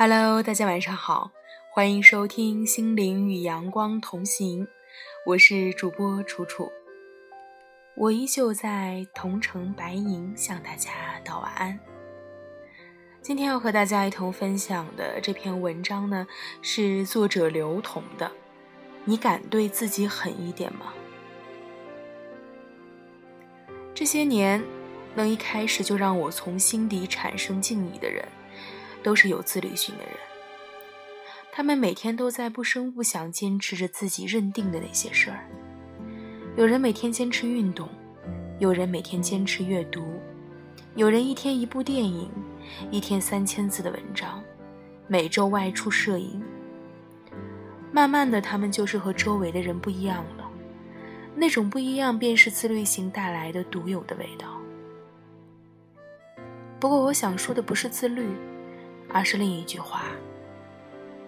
Hello，大家晚上好，欢迎收听《心灵与阳光同行》，我是主播楚楚。我依旧在同城白银向大家道晚安。今天要和大家一同分享的这篇文章呢，是作者刘同的。你敢对自己狠一点吗？这些年，能一开始就让我从心底产生敬意的人。都是有自律性的人，他们每天都在不声不响坚持着自己认定的那些事儿。有人每天坚持运动，有人每天坚持阅读，有人一天一部电影，一天三千字的文章，每周外出摄影。慢慢的，他们就是和周围的人不一样了。那种不一样，便是自律性带来的独有的味道。不过，我想说的不是自律。而是另一句话：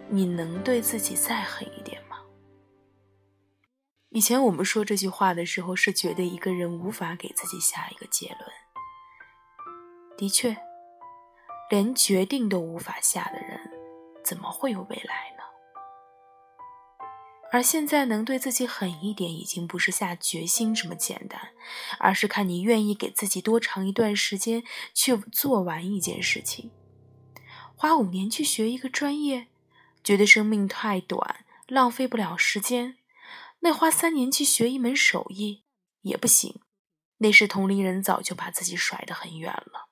你能对自己再狠一点吗？以前我们说这句话的时候，是觉得一个人无法给自己下一个结论。的确，连决定都无法下的人，怎么会有未来呢？而现在能对自己狠一点，已经不是下决心这么简单，而是看你愿意给自己多长一段时间去做完一件事情。花五年去学一个专业，觉得生命太短，浪费不了时间；那花三年去学一门手艺也不行，那时同龄人早就把自己甩得很远了。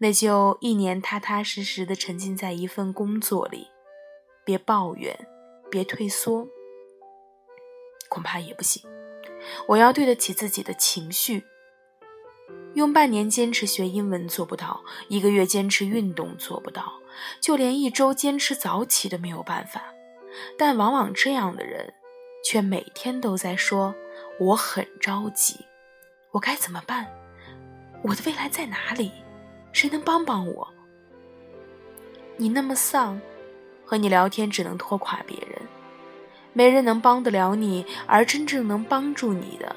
那就一年踏踏实实的沉浸在一份工作里，别抱怨，别退缩，恐怕也不行。我要对得起自己的情绪。用半年坚持学英文做不到，一个月坚持运动做不到，就连一周坚持早起都没有办法。但往往这样的人，却每天都在说：“我很着急，我该怎么办？我的未来在哪里？谁能帮帮我？”你那么丧，和你聊天只能拖垮别人，没人能帮得了你，而真正能帮助你的，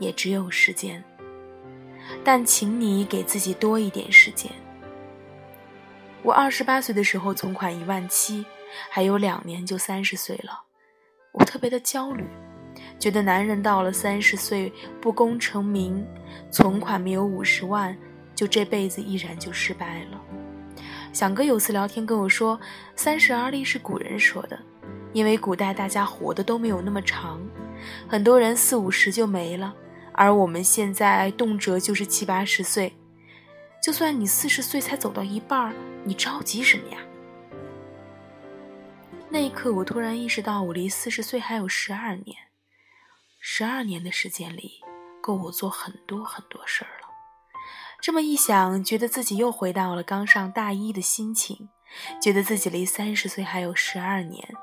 也只有时间。但请你给自己多一点时间。我二十八岁的时候存款一万七，还有两年就三十岁了，我特别的焦虑，觉得男人到了三十岁不功成名，存款没有五十万，就这辈子依然就失败了。响哥有次聊天跟我说，三十而立是古人说的，因为古代大家活的都没有那么长，很多人四五十就没了。而我们现在动辄就是七八十岁，就算你四十岁才走到一半，你着急什么呀？那一刻，我突然意识到，我离四十岁还有十二年，十二年的时间里，够我做很多很多事儿了。这么一想，觉得自己又回到了刚上大一的心情，觉得自己离三十岁还有十二年。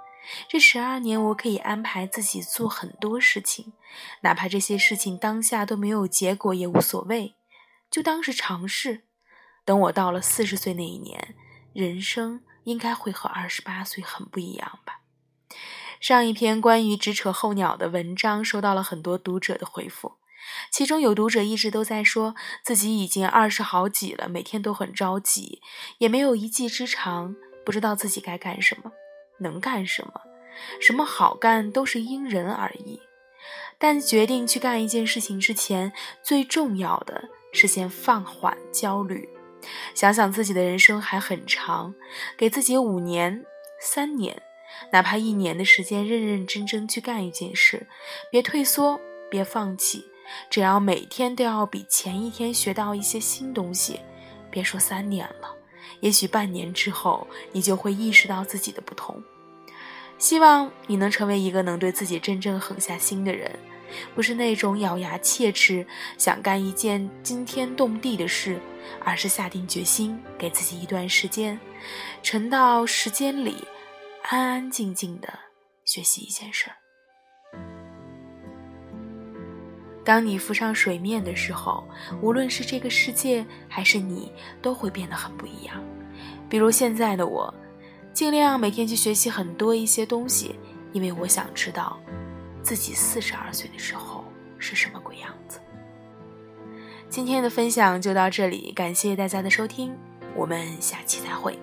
这十二年，我可以安排自己做很多事情，哪怕这些事情当下都没有结果也无所谓，就当是尝试。等我到了四十岁那一年，人生应该会和二十八岁很不一样吧。上一篇关于只扯候鸟的文章，收到了很多读者的回复，其中有读者一直都在说自己已经二十好几了，每天都很着急，也没有一技之长，不知道自己该干什么。能干什么？什么好干都是因人而异。但决定去干一件事情之前，最重要的是先放缓焦虑，想想自己的人生还很长，给自己五年、三年，哪怕一年的时间，认认真真去干一件事，别退缩，别放弃。只要每天都要比前一天学到一些新东西，别说三年了，也许半年之后，你就会意识到自己的不同。希望你能成为一个能对自己真正狠下心的人，不是那种咬牙切齿想干一件惊天动地的事，而是下定决心给自己一段时间，沉到时间里，安安静静的学习一件事儿。当你浮上水面的时候，无论是这个世界还是你，都会变得很不一样。比如现在的我。尽量每天去学习很多一些东西，因为我想知道自己四十二岁的时候是什么鬼样子。今天的分享就到这里，感谢大家的收听，我们下期再会。